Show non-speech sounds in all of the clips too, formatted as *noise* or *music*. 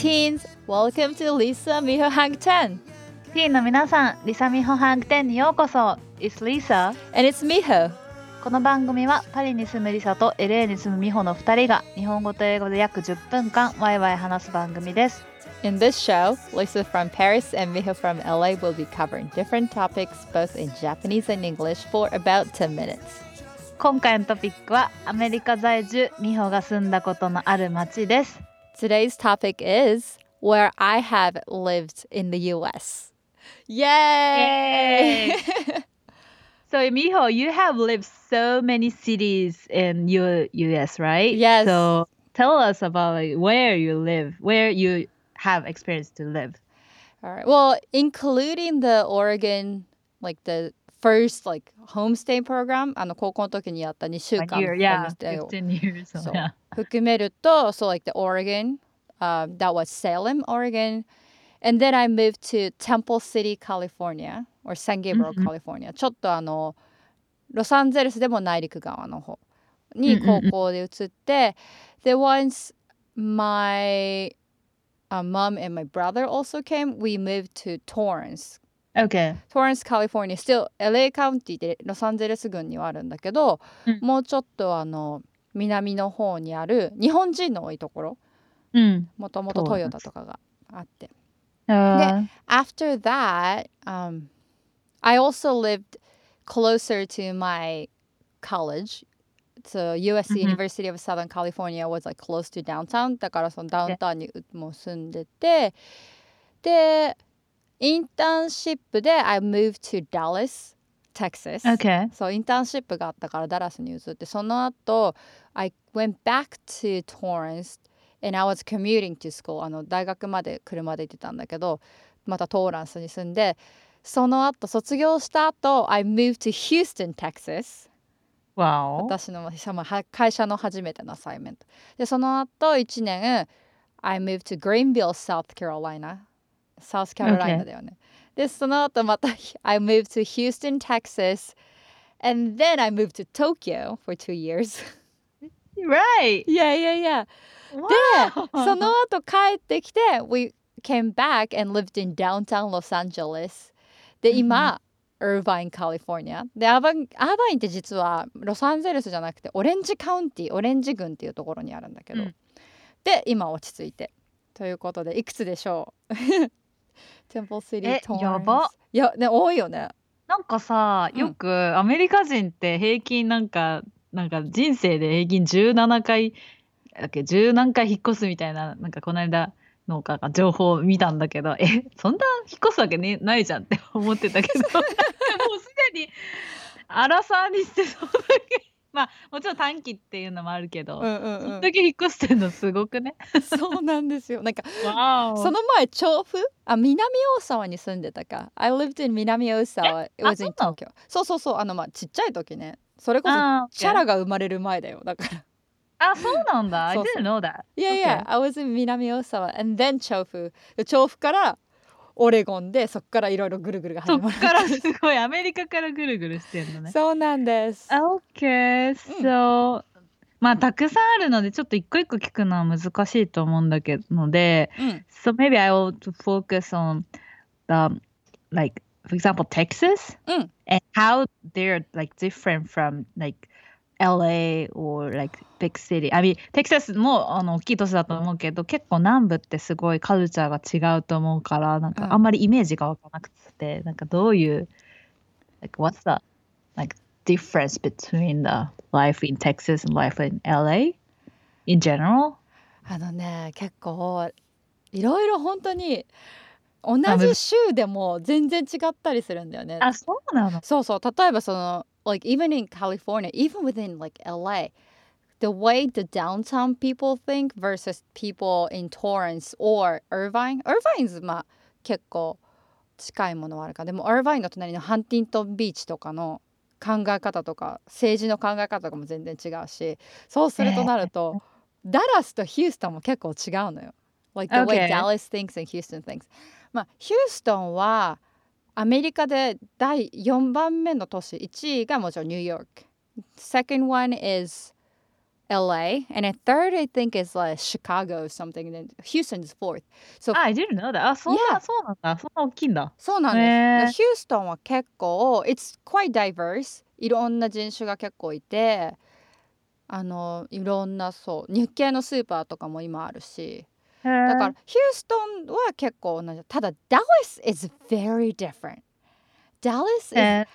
teens, welcome to Lisa Miho Hang 10. ティーンの皆さん、リサミホハングテンにようこそ。It's Lisa。And it's Miho. この番組はパリに住むリサと LA に住むミホの2人が日本語と英語で約10分間ワイワイ話す番組です。In this show, Lisa from Paris and Miho from LA will be covering different topics both in Japanese and English for about 10 minutes. 今回のトピックはアメリカ在住ミホが住んだことのある街です。Today's topic is where I have lived in the US. Yay! *laughs* So Miho, you have lived so many cities in U US, right? Yes. So tell us about like, where you live, where you have experience to live. All right. Well, including the Oregon, like the first like homestay program, あの高校の時にやった2週 One 間 year, yeah, ホームステイを 15 years. So, そう yeah. *laughs* 含めると、so like the Oregon, um, that was Salem, Oregon. And then I moved to Temple City, California, or San Gabriel, うんうん California. ちょっとあの、ロサンゼルスでも内陸側の方にうんうんうん高校で移って、で、once my uh, mom and my brother also came, we moved to Torrance. Okay. Torrance, California, still LA カウンティでロサンゼルス郡にはあるんだけど、うんもうちょっとあの南の方にある日本人の多いところうん。もともとトヨタとかがあって。Uh, After that, um, I also lived closer to my college. So USC、Mhm. University of Southern California was like close to downtown. だからそのダウンタウンにもう住んでて、で、インターンシップで I moved to Dallas, Texas. okay. そうインターンシップがあったからダラスに移ってその後 I went back to Torrance and I was commuting to school あの大学まで車で行ってたんだけどまたトーランスに住んでその後卒業した後 I moved to Houston, Texas. 私の会社の初めてのアサイメントでその後1年 I moved to Greenville, South Carolina サウスカロライナ.だよね、でその後また I moved to Houston, Texas and then I moved to Tokyo for two years Right. yeah yeah yeah で.その後帰ってきて We came back and lived in downtown Los Angeles で今、California でアーバインアーバインって実はロサンゼルスじゃなくてオレンジカウンティオレンジ郡っていうところにあるんだけど、うんで今落ち着いてということでいくつでしょう Temple City え Torrance やば。いやね多いよね。なんかさ、うん。よくアメリカ人って平均なんか、なんか人生で平均17回、だっけ、10何回引っ越すみたいな、なんかこの間のか情報を見たんだけど、え、そんな引っ越すわけねないじゃんって思ってたけど、*laughs* もうすでに、アラサーにしてそんだけ、まあもちろん短期っていうのもあるけど、んうんそん。だけ引っ越してんのすごくね？そうなんですよ。なんかわその前調布？あ南大沢に住んでたか。I lived in 南大沢。It あ was in Tokyo そうそうそう。あのまあちっちゃい時ね。それこそチャラが生まれる前だよ。だから。あ、そうなんだ。I *laughs* そうそう。Didn't know that. いやいや I was in 南大沢。And then 調布。で調布からオレゴンでそっからいろいろぐるぐるがそ始まるっからすごいアメリカからぐるぐるしてんのね。そうなんです。Okay, うん。So、まあたくさんあるのでちょっと一個一個聞くのは難しいと思うんだけどので、うん。So maybe I will focus on the like for example Texas うん。and how they're like different from like LA or like big city. I mean, テキサスもあの大きい都市だと思うけど、結構南部ってすごいカルチャーが違うと思うから、なんうん。かあんまりイメージがわからなくて、なんかどういう、like what's the like difference between the life in Texas and life in LA in general? あのね結構いろいろ本当に同じ州でも全然違ったりするんだよね。あ、そうなの？そうそう。例えばその like even in California even within like LA the way the downtown people think versus people in Torrance or Irvine Irvine's まあ結構近いものはあるかでも Irvine の隣のハンティントンビーチとかの考え方とか政治の考え方とかも全然違うしそうするとなると、ダラスとヒューストンも結構違うのよ。Like the way. Dallas thinks and Houston thinks. まあヒューストンはアメリカで第4番目の都市1位がもちろんニューヨーク second one is LA, and then third I think is like Chicago or something, and then Houston is fourth. So あ、I didn't know that. あ、そんな、Yeah. そうなんだ。そんな大きいんだ。そうなんです。へーでヒューストンは結構 It's quite diverse いろんな人種が結構いてあのいろんなそう日系のスーパーとかも今あるしだからヒュー。ストンは結構同じ。ただ Dallas is very different. Dallas is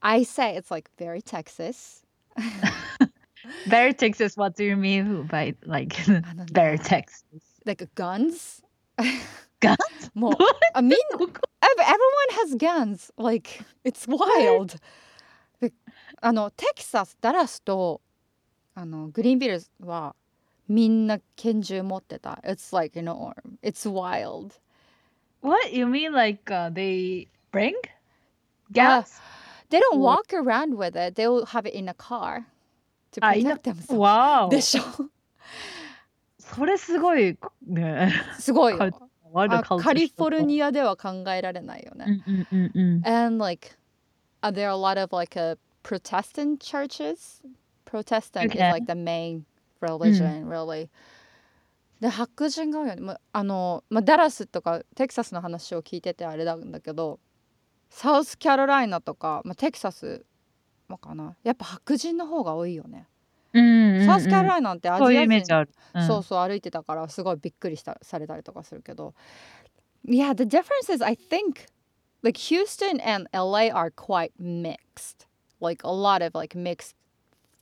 I say it's like very Texas. *laughs* Very Texas what do you mean by like very Texas? Like guns? Guns? *laughs* もう I mean *laughs* everyone has guns. Like it's wild. あのテキサスダラスとあのグリーンビルはみんな拳銃持ってた It's like an arm It's wild What you mean like uh, they bring Yeah. gas? They don't Wha- walk around with it They'll have it in a car to あ、いな protect themselves わお。でしょそれすごいね。すごいよカルワールドあカルチャーカリフォルニアでは考えられないよね、うんうんうんうん。 and like uh, there are a lot of like uh, protestant churches protestant is Okay. like the main religion really. で白人が多い。よね、ま、あの、ま、ダラスとかテキサスの話を聞いててあれなんだけどサウスキャロライナとか、ま、テキサスもかな。やっぱ白人の方が多いよね、うんうんうんサウスキャロライナってアジア人そうそう歩いてたからすごいびっくりしたされたりとかするけど。Yeah the difference is I think like Houston and LA are quite mixed. Like a lot of like mixed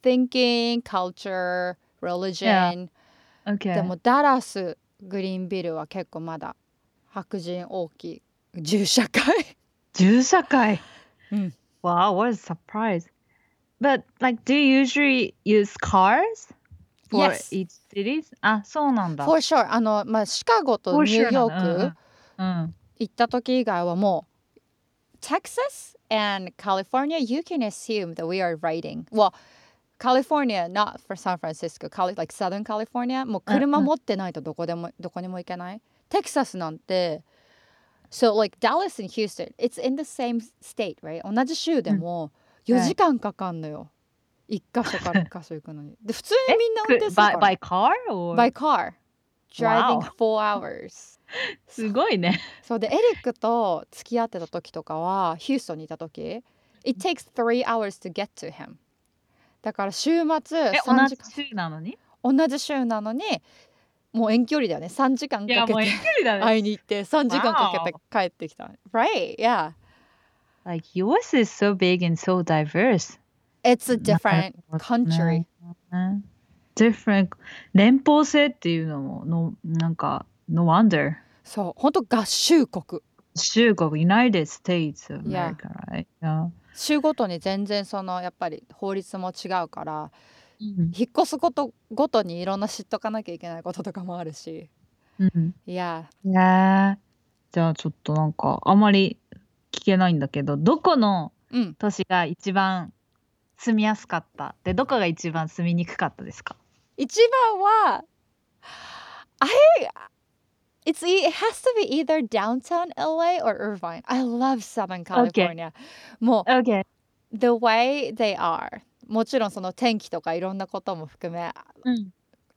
thinking culture religion、Okay. でもダラスグリーンビルは結構まだ白人大きい銃社会銃社会。うん。Wow, what a surprise. But like, do you usually use cars for Yes. each cities? あ、そうなんだ。For sure あのまあシカゴとニューヨークうんうん。行った時以外はもう Texas and California you can assume that we are riding well California not for San Francisco Cali like Southern California もう車持ってないとどこでもどこにも行けないテキサスなんて So like Dallas and Houston it's in the same state right 同じ州でも4時間かかんのよ一箇所から一箇所行くのにで普通にみんな運転する by, から by car or? by car driving four hours すごいね。そうでエリックと付き合ってた時とかはヒューストンにいた時 It takes three hours to get to him だから週末え、3同時間じ州なのに同じ週なのにもう遠距離だよね3時間いや、もう遠かけて距離だね。会いに行って3時間かけて帰ってきた Right yeah Like, yours is so big and so diverse. It's a different な country ね different 連邦制っていうのものなんか no wonder そう本当合衆国州国 United States of Yeah. America right yeah 州ごとに全然そのやっぱり法律も違うからうん。引っ越すことごとにいろんな知っとかなきゃいけないこととかもあるし。うん。いや。いやーじゃあちょっとなんかあまり聞けないんだけどどこのうん。都市が一番住みやすかった？でどこが一番住みにくかったですか？一番は I it's e- it has to be either downtown LA or Irvine. I love Southern California. もう OK the way they are もちろんその天気とかいろんなことも含めうん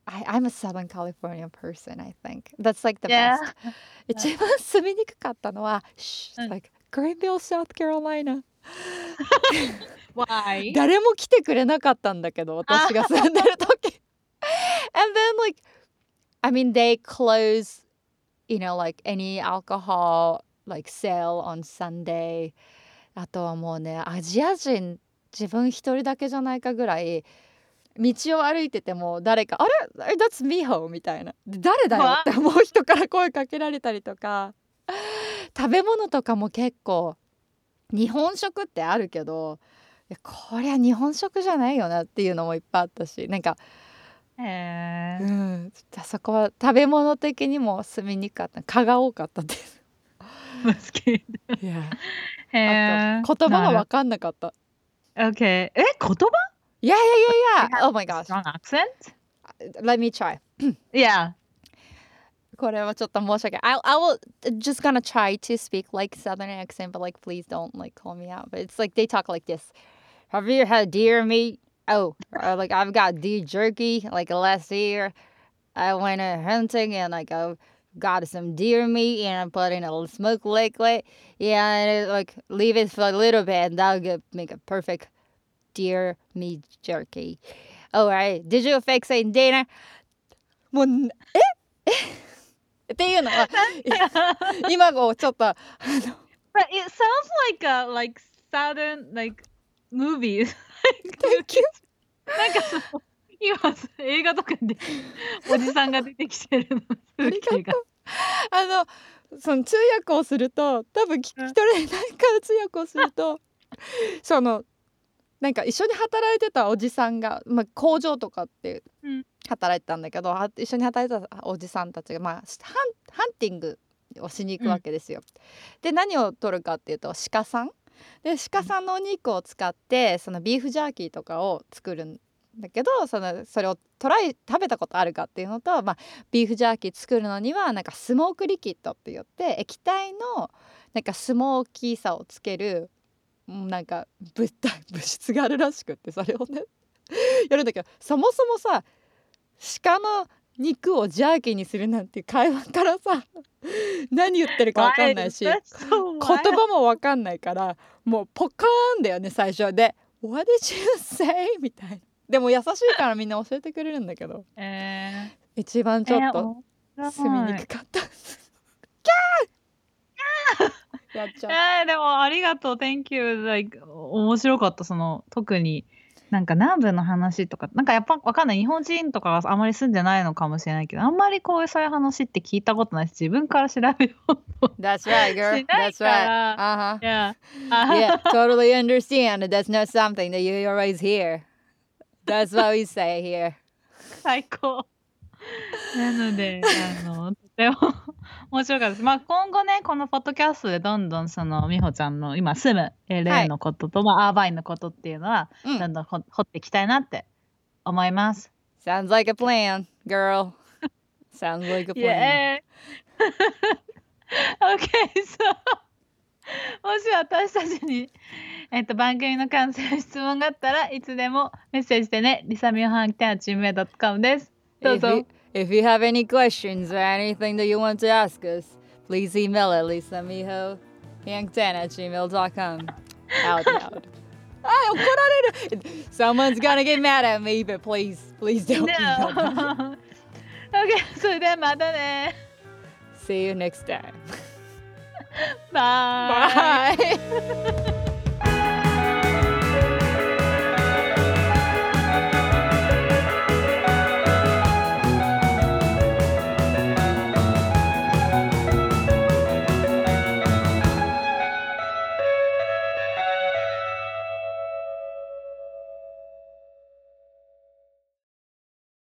I, I'm a Southern California person, I think. That's like the Yeah. best. *laughs* 一番住みにくかったのは、shh, うん like Greenville, South Carolina. *laughs* Why? *laughs* 誰も来てくれなかったんだけど、私が住んでる時。And then like, I mean, they close, you know, like any alcohol like sale on Sunday. あとはもうね、アジア人自分一人だけじゃないかぐらい道を歩いてても誰か「あれ？That's Miho」みたいな「で誰だよ」っ。て思う人から声かけられたりとか。食べ物とかも結構日本食ってあるけどこりゃ日本食じゃないよなっていうのもいっぱいあったしなんかへーうんそこは食べ物的にも住みにくかった蚊が多かったです。いやへーあと言葉が分かんなかった。OK え言葉いやいやいやいや Oh my gosh Strong accent? Let me try Yeah これはちょっと申し訳ない。I, I will just gonna try to speak like southern accent, but like please don't like call me out. But it's like they talk like this. Have you had deer meat? oh, uh, like I've got deer jerky. Like last year, I went uh, hunting and like I got some deer meat and I put in a little smoked liquid. Yeah, and it, like leave it for a little bit, and that'll get, make a perfect deer meat jerky. All right, did you fix it dinner? もうええっていうのは今こうちょっとあ*laughs* *laughs* の *laughs* But it sounds like a like southern like movies. Thank you なんかその今映画とかでおじさんが出てきてるのあ風りがう。あのその通訳をすると多分聞き取れないから通訳をするとそのなんか一緒に働いてたおじさんが、まあ、工場とかってうん働いてたんだけど、は一緒に働いてたおじさんたちが、まあ、ハンハンティングをしに行くわけですよ。で何を取るかっていうと鹿さんで鹿さんのお肉を使ってそのビーフジャーキーとかを作るんだけどそのそれをトライ食べたことあるかっていうのと、まあ、ビーフジャーキー作るのにはなんかスモークリキッドって言って液体のなんかスモーキーさをつけるなんか物体物質があるらしくってそれをね。やるんだけどそもそもさ鹿の肉をジャーキーにするなんて会話からさ *laughs* 何言ってるか分かんないし言?葉も分かんないからもうポカーンだよね最初で「What did you say?」みたいな。でも優しいからみんな教えてくれるんだけど。*laughs* え一番ー、ちょっとえー住みにくかった。やっちゃう。えー、でもありがとう。Thank you like 面白かった。その特になんか南部の話とかなんかやっぱわかんない日本人とかがあまり住んでないのかもしれないけどあんまりこういうそういう話って聞いたことないし自分から調べようと That's right, し girl. That's か right. ら Uh huh. Yeah, totally understand. That's not something that you always hear. That's what we say here. 最高 *laughs* なのであのとても面白かったです。まあ今後ねこのポッドキャストでどんどんその美穂ちゃんの今住む LA のことと、まあアーバインのことっていうのはうんどんどんほ掘っていきたいなって思います。Sounds like a plan, girl. Sounds like a *laughs* plan. Yeah. *laughs* okay, so もし私たちに、えっと、番組の関する質問があったらいつでもメッセージでね、リサミオハンキャンチームメイド .com です。That's if all. You, if you have any questions or anything that you want to ask us, please email at lisamiho yangtan at gmail.com. Out loud. *laughs* oh, put on it. Someone's gonna get mad at me, but please, please don't. No. *laughs* okay, so then, matane. Eh. See you next time. *laughs* Bye. Bye.